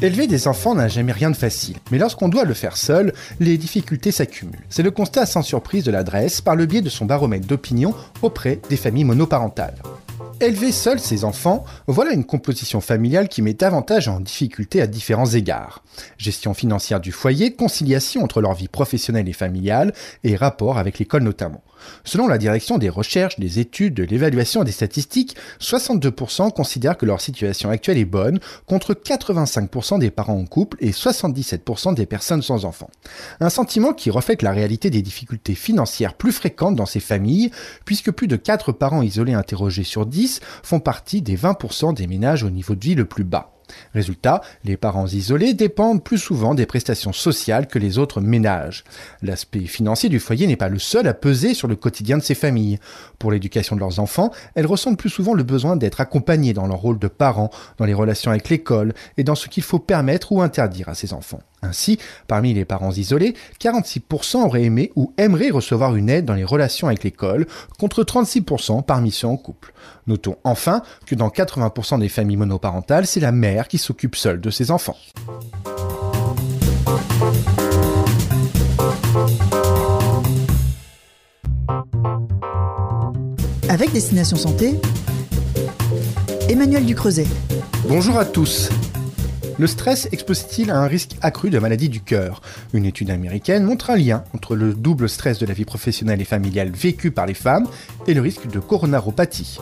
Élever des enfants n'a jamais rien de facile, mais lorsqu'on doit le faire seul, les difficultés s'accumulent. C'est le constat sans surprise de l'adresse par le biais de son baromètre d'opinion auprès des familles monoparentales. Élever seul ses enfants, voilà une composition familiale qui met davantage en difficulté à différents égards. Gestion financière du foyer, conciliation entre leur vie professionnelle et familiale, et rapport avec l'école notamment. Selon la direction des recherches, des études, de l'évaluation et des statistiques, 62% considèrent que leur situation actuelle est bonne, contre 85% des parents en couple et 77% des personnes sans enfants. Un sentiment qui reflète la réalité des difficultés financières plus fréquentes dans ces familles, puisque plus de 4 parents isolés interrogés sur 10 font partie des 20% des ménages au niveau de vie le plus bas. Résultat, les parents isolés dépendent plus souvent des prestations sociales que les autres ménages. L'aspect financier du foyer n'est pas le seul à peser sur le quotidien de ces familles. Pour l'éducation de leurs enfants, elles ressentent plus souvent le besoin d'être accompagnées dans leur rôle de parents, dans les relations avec l'école et dans ce qu'il faut permettre ou interdire à ces enfants. Ainsi, parmi les parents isolés, 46% auraient aimé ou aimeraient recevoir une aide dans les relations avec l'école, contre 36% parmi ceux en couple. Notons enfin que dans 80% des familles monoparentales, c'est la mère qui s'occupe seule de ses enfants. Avec Destination Santé, Emmanuel Ducreuset. Bonjour à tous. Le stress expose-t-il à un risque accru de maladie du cœur? Une étude américaine montre un lien entre le double stress de la vie professionnelle et familiale vécu par les femmes et le risque de coronaropathie.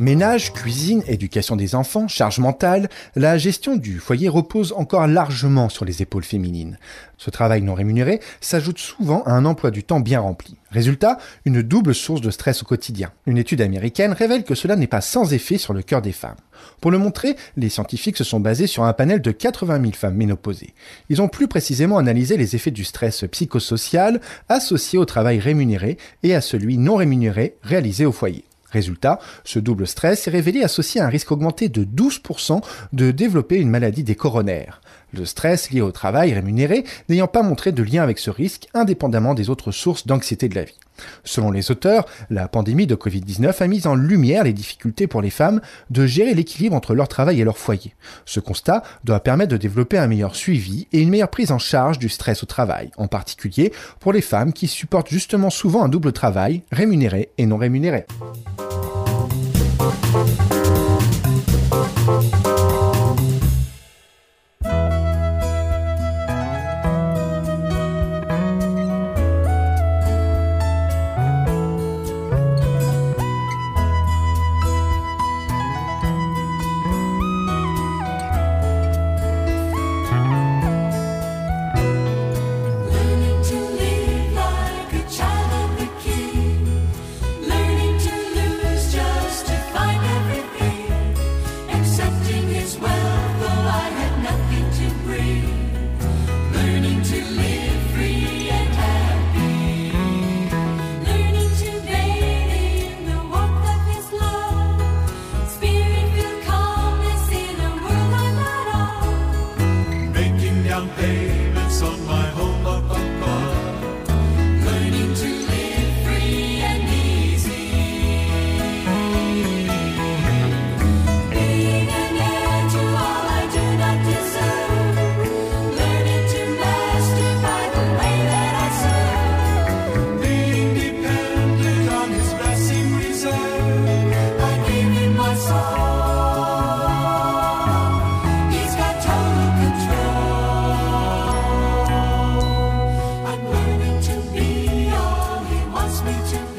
Ménage, cuisine, éducation des enfants, charge mentale, la gestion du foyer repose encore largement sur les épaules féminines. Ce travail non rémunéré s'ajoute souvent à un emploi du temps bien rempli. Résultat, une double source de stress au quotidien. Une étude américaine révèle que cela n'est pas sans effet sur le cœur des femmes. Pour le montrer, les scientifiques se sont basés sur un panel de 80 000 femmes ménopausées. Ils ont plus précisément analysé les effets du stress psychosocial associé au travail rémunéré et à celui non rémunéré réalisé au foyer. Résultat, ce double stress est révélé associé à un risque augmenté de 12% de développer une maladie des coronaires. Le stress lié au travail rémunéré n'ayant pas montré de lien avec ce risque indépendamment des autres sources d'anxiété de la vie. Selon les auteurs, la pandémie de Covid-19 a mis en lumière les difficultés pour les femmes de gérer l'équilibre entre leur travail et leur foyer. Ce constat doit permettre de développer un meilleur suivi et une meilleure prise en charge du stress au travail, en particulier pour les femmes qui supportent justement souvent un double travail, rémunéré et non rémunéré. watching.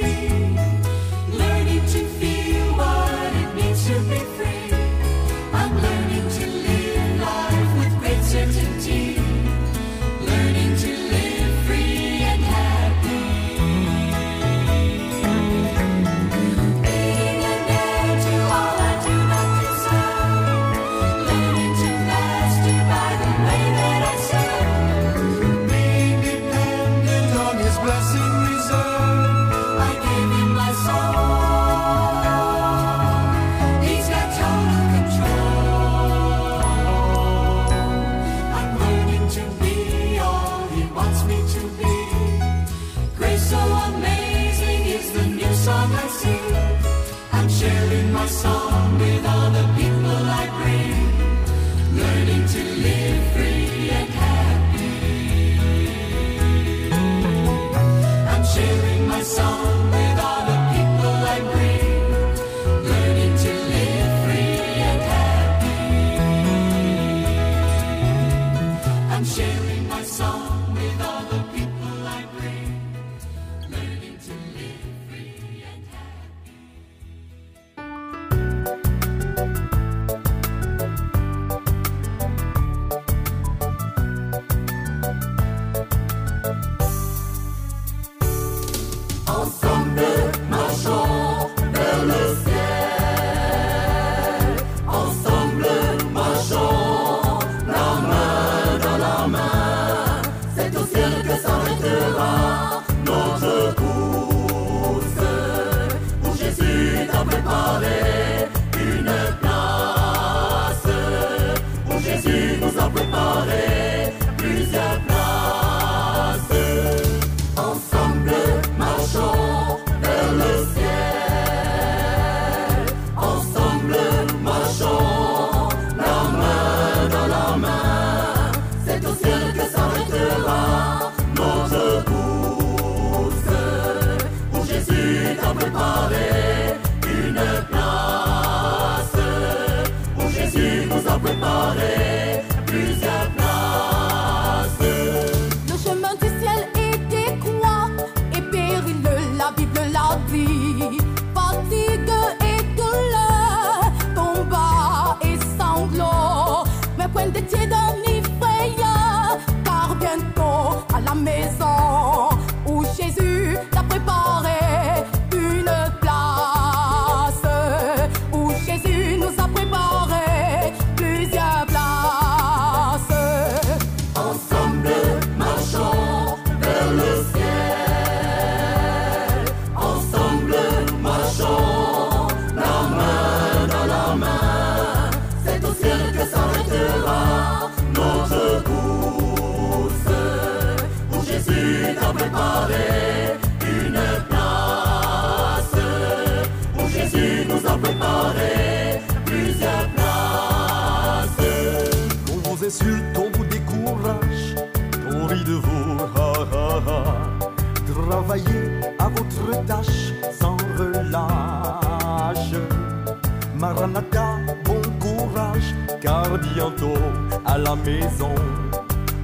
Bon courage, car bientôt à la maison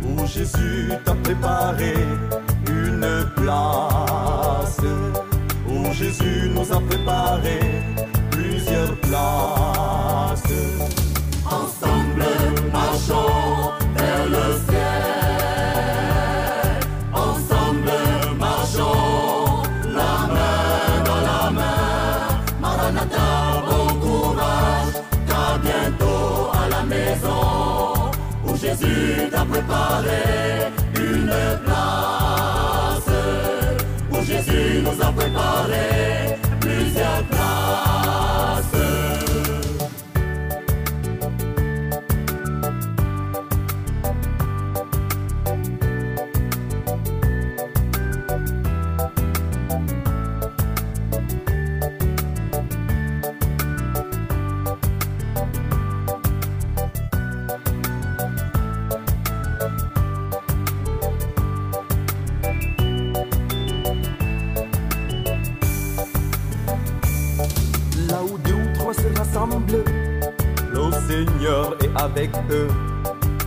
où Jésus t'a préparé une place, où Jésus nous a préparé plusieurs places. Ensemble, marchons vers le décide à préparé une place. Pour Jésus nous a préparé plusieurs places.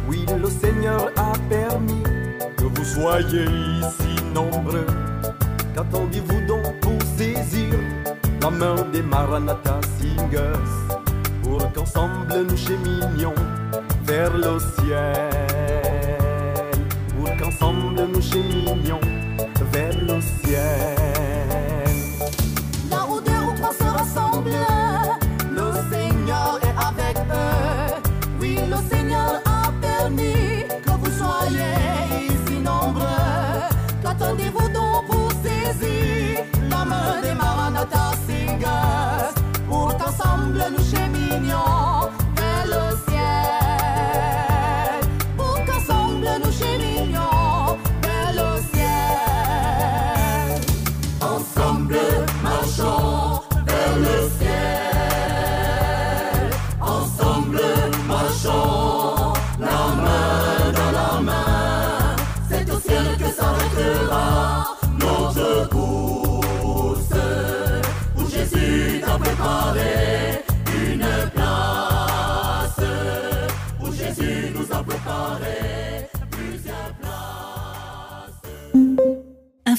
Oui, le Seigneur a permis que vous soyez ici nombreux. Qu'attendez-vous donc pour saisir la main des Maranatha Singers pour qu'ensemble nous cheminions vers le ciel? Pour qu'ensemble nous cheminions vers le ciel.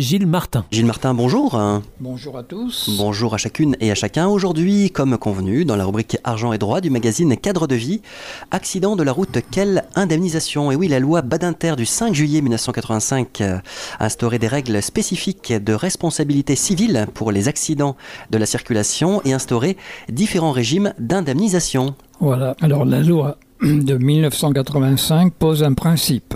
Gilles Martin. Gilles Martin, bonjour. Bonjour à tous. Bonjour à chacune et à chacun. Aujourd'hui, comme convenu, dans la rubrique Argent et droit du magazine Cadre de vie, accident de la route, quelle indemnisation? Et oui, la loi Badinter du 5 juillet 1985 a instauré des règles spécifiques de responsabilité civile pour les accidents de la circulation et instauré différents régimes d'indemnisation. Voilà, alors la loi de 1985 pose un principe.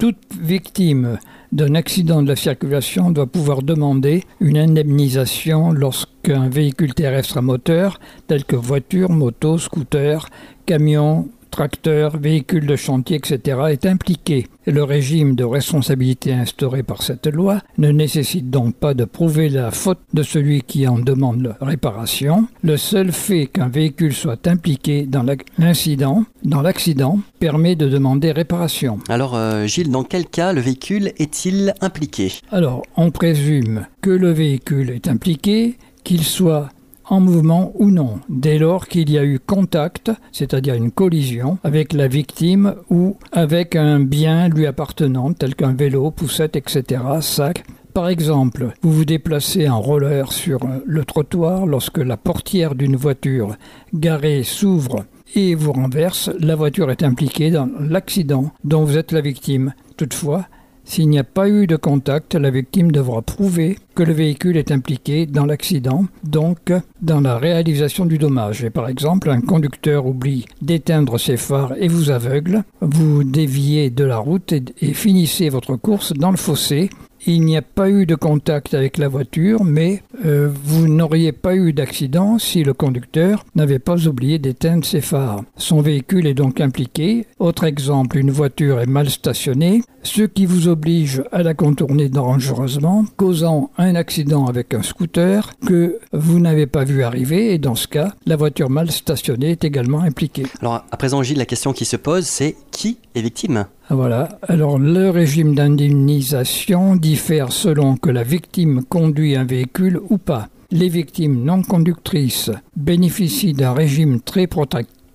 Toute victime d'un accident de la circulation doit pouvoir demander une indemnisation lorsqu'un véhicule terrestre à moteur, tel que voiture, moto, scooter, camion, tracteur, véhicule de chantier, etc., est impliqué. Le régime de responsabilité instauré par cette loi ne nécessite donc pas de prouver la faute de celui qui en demande la réparation. Le seul fait qu'un véhicule soit impliqué dans l'incident, dans l'accident, permet de demander réparation. Alors, euh, Gilles, dans quel cas le véhicule est-il impliqué? Alors, on présume que le véhicule est impliqué, qu'il soit en mouvement ou non, dès lors qu'il y a eu contact, c'est-à-dire une collision, avec la victime ou avec un bien lui appartenant, tel qu'un vélo, poussette, etc., sac. Par exemple, vous vous déplacez en roller sur le trottoir lorsque la portière d'une voiture garée s'ouvre et vous renverse, la voiture est impliquée dans l'accident dont vous êtes la victime. Toutefois, S'il n'y a pas eu de contact, la victime devra prouver que le véhicule est impliqué dans l'accident, donc dans la réalisation du dommage. Par exemple, un conducteur oublie d'éteindre ses phares et vous aveugle, vous déviez de la route et finissez votre course dans le fossé il n'y a pas eu de contact avec la voiture, mais euh, vous n'auriez pas eu d'accident si le conducteur n'avait pas oublié d'éteindre ses phares. Son véhicule est donc impliqué. Autre exemple, une voiture est mal stationnée, ce qui vous oblige à la contourner dangereusement, causant un accident avec un scooter que vous n'avez pas vu arriver, et dans ce cas, la voiture mal stationnée est également impliquée. Alors à présent, Gilles, la question qui se pose, c'est qui est victime? Voilà. Alors, le régime d'indemnisation diffère selon que la victime conduit un véhicule ou pas. Les victimes non conductrices bénéficient d'un régime très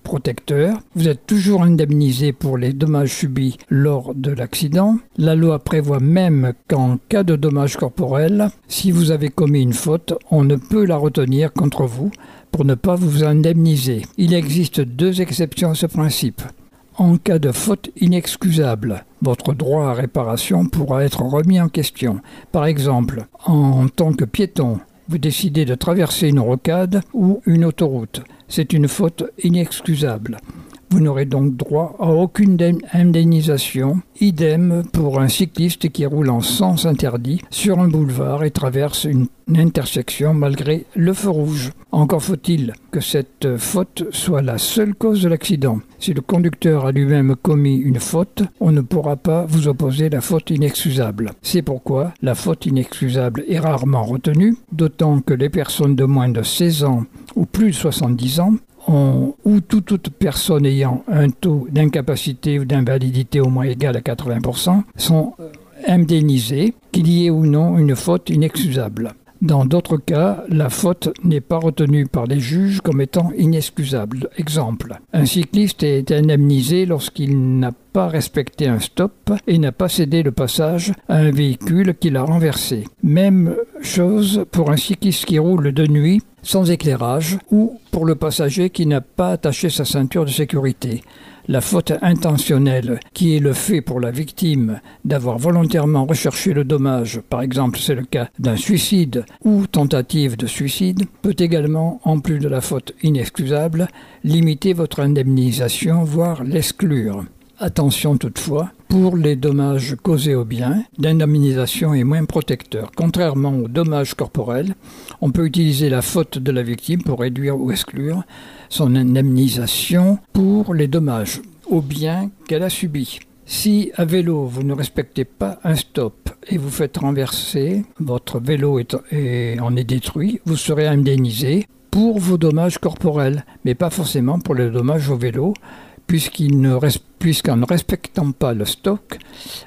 protecteur. Vous êtes toujours indemnisé pour les dommages subis lors de l'accident. La loi prévoit même qu'en cas de dommages corporels, si vous avez commis une faute, on ne peut la retenir contre vous pour ne pas vous indemniser. Il existe deux exceptions à ce principe en cas de faute inexcusable. Votre droit à réparation pourra être remis en question. Par exemple, en tant que piéton, vous décidez de traverser une rocade ou une autoroute. C'est une faute inexcusable. Vous n'aurez donc droit à aucune indemnisation. Idem pour un cycliste qui roule en sens interdit sur un boulevard et traverse une intersection malgré le feu rouge. Encore faut-il que cette faute soit la seule cause de l'accident. Si le conducteur a lui-même commis une faute, on ne pourra pas vous opposer la faute inexcusable. C'est pourquoi la faute inexcusable est rarement retenue, d'autant que les personnes de moins de 16 ans ou plus de 70 ans ou toute, personne ayant un taux d'incapacité ou d'invalidité au moins égal à 80% sont euh, indemnisés, qu'il y ait ou non une faute inexcusable. Dans d'autres cas, la faute n'est pas retenue par les juges comme étant inexcusable. Exemple, un cycliste est indemnisé lorsqu'il n'a pas respecté un stop et n'a pas cédé le passage à un véhicule qui l'a renversé. Même chose pour un cycliste qui roule de nuit sans éclairage ou pour le passager qui n'a pas attaché sa ceinture de sécurité. La faute intentionnelle, qui est le fait pour la victime d'avoir volontairement recherché le dommage, par exemple c'est le cas d'un suicide ou tentative de suicide, peut également, en plus de la faute inexcusable, limiter votre indemnisation, voire l'exclure. Attention toutefois, pour les dommages causés au bien, l'indemnisation est moins protecteur. Contrairement aux dommages corporels, on peut utiliser la faute de la victime pour réduire ou exclure son indemnisation pour les dommages au bien qu'elle a subis. Si à vélo vous ne respectez pas un stop et vous faites renverser, votre vélo est, en est détruit, vous serez indemnisé pour vos dommages corporels, mais pas forcément pour les dommages au vélo, puisqu'en ne respectant pas le stock,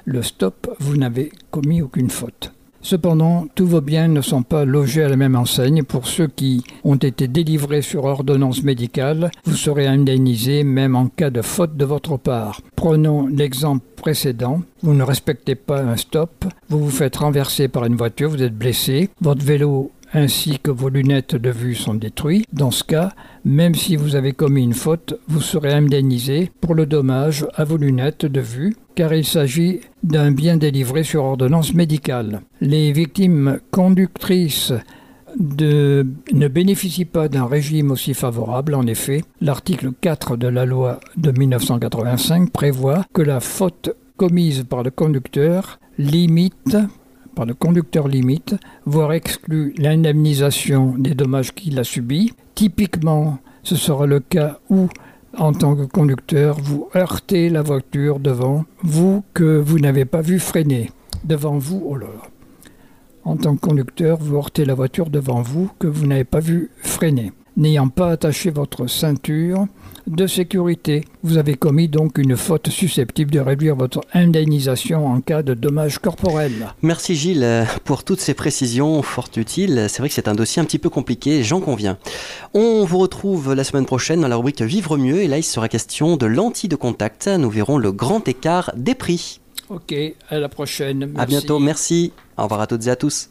le stop, vous n'avez commis aucune faute. Cependant, tous vos biens ne sont pas logés à la même enseigne. Pour ceux qui ont été délivrés sur ordonnance médicale, vous serez indemnisé même en cas de faute de votre part. Prenons l'exemple précédent. Vous ne respectez pas un stop, vous vous faites renverser par une voiture, vous êtes blessé, votre vélo ainsi que vos lunettes de vue sont détruites. Dans ce cas, même si vous avez commis une faute, vous serez indemnisé pour le dommage à vos lunettes de vue, car il s'agit d'un bien délivré sur ordonnance médicale. Les victimes conductrices ne bénéficient pas d'un régime aussi favorable. En effet, l'article 4 de la loi de 1985 prévoit que la faute commise par le conducteur limite par le conducteur limite, voire exclut l'indemnisation des dommages qu'il a subis. Typiquement, ce sera le cas où, en tant que conducteur, vous heurtez la voiture devant vous que vous n'avez pas vu freiner. Devant vous, oh là En tant que conducteur, vous heurtez la voiture devant vous que vous n'avez pas vu freiner n'ayant pas attaché votre ceinture de sécurité. Vous avez commis donc une faute susceptible de réduire votre indemnisation en cas de dommages corporels. Merci Gilles pour toutes ces précisions fort utiles. C'est vrai que c'est un dossier un petit peu compliqué, j'en conviens. On vous retrouve la semaine prochaine dans la rubrique Vivre mieux et là il sera question de lentilles de contact. Nous verrons le grand écart des prix. Ok, à la prochaine. À bientôt, merci. Au revoir à toutes et à tous.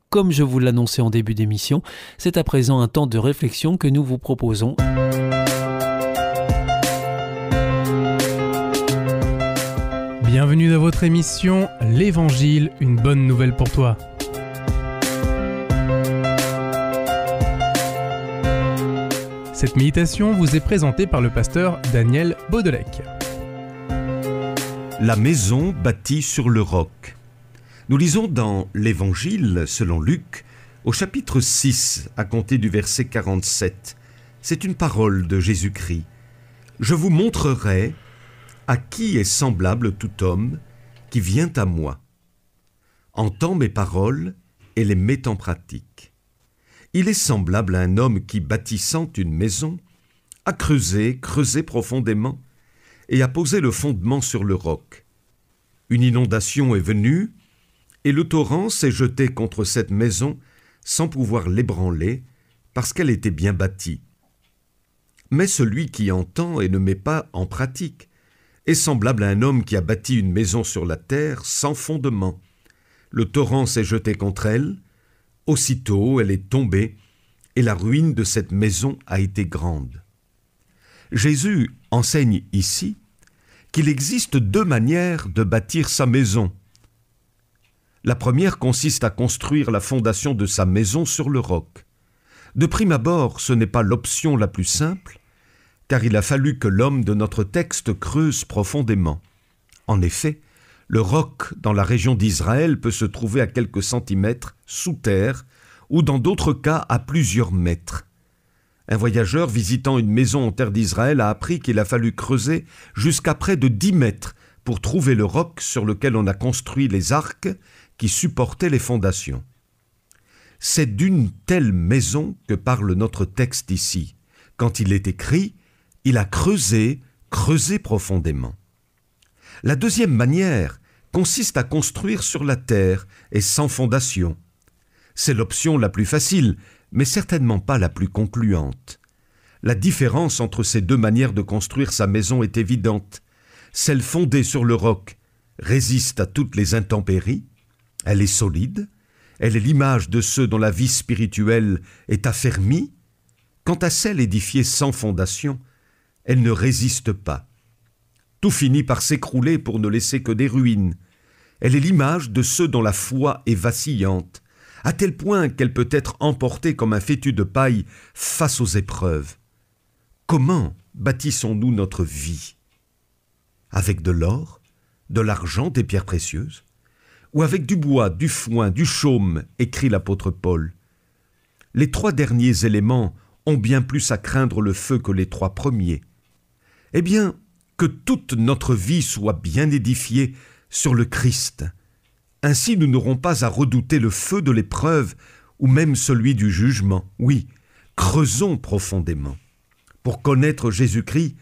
Comme je vous l'annonçais en début d'émission, c'est à présent un temps de réflexion que nous vous proposons. Bienvenue dans votre émission L'Évangile, une bonne nouvelle pour toi. Cette méditation vous est présentée par le pasteur Daniel Baudelec. La maison bâtie sur le roc. Nous lisons dans l'Évangile selon Luc au chapitre 6 à compter du verset 47. C'est une parole de Jésus-Christ. Je vous montrerai à qui est semblable tout homme qui vient à moi, entend mes paroles et les met en pratique. Il est semblable à un homme qui, bâtissant une maison, a creusé, creusé profondément, et a posé le fondement sur le roc. Une inondation est venue, et le torrent s'est jeté contre cette maison sans pouvoir l'ébranler, parce qu'elle était bien bâtie. Mais celui qui entend et ne met pas en pratique est semblable à un homme qui a bâti une maison sur la terre sans fondement. Le torrent s'est jeté contre elle, aussitôt elle est tombée, et la ruine de cette maison a été grande. Jésus enseigne ici qu'il existe deux manières de bâtir sa maison. La première consiste à construire la fondation de sa maison sur le roc. De prime abord, ce n'est pas l'option la plus simple, car il a fallu que l'homme de notre texte creuse profondément. En effet, le roc dans la région d'Israël peut se trouver à quelques centimètres sous terre, ou dans d'autres cas à plusieurs mètres. Un voyageur visitant une maison en terre d'Israël a appris qu'il a fallu creuser jusqu'à près de dix mètres pour trouver le roc sur lequel on a construit les arcs qui supportaient les fondations. C'est d'une telle maison que parle notre texte ici. Quand il est écrit, il a creusé, creusé profondément. La deuxième manière consiste à construire sur la terre et sans fondation. C'est l'option la plus facile, mais certainement pas la plus concluante. La différence entre ces deux manières de construire sa maison est évidente. Celle fondée sur le roc résiste à toutes les intempéries, elle est solide, elle est l'image de ceux dont la vie spirituelle est affermie. Quant à celle édifiée sans fondation, elle ne résiste pas. Tout finit par s'écrouler pour ne laisser que des ruines. Elle est l'image de ceux dont la foi est vacillante, à tel point qu'elle peut être emportée comme un fétu de paille face aux épreuves. Comment bâtissons-nous notre vie? Avec de l'or, de l'argent, des pierres précieuses? Ou avec du bois, du foin, du chaume écrit l'apôtre Paul. Les trois derniers éléments ont bien plus à craindre le feu que les trois premiers. Eh bien, que toute notre vie soit bien édifiée sur le Christ. Ainsi nous n'aurons pas à redouter le feu de l'épreuve ou même celui du jugement. Oui, creusons profondément pour connaître Jésus-Christ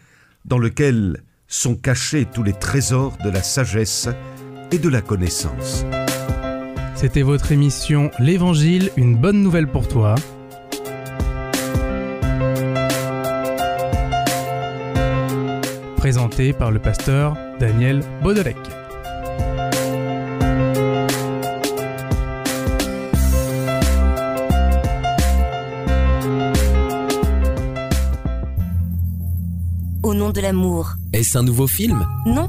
dans lequel sont cachés tous les trésors de la sagesse et de la connaissance. C'était votre émission L'Évangile, une bonne nouvelle pour toi. Présentée par le pasteur Daniel Baudelec. Au nom de l'amour. Est-ce un nouveau film? Non,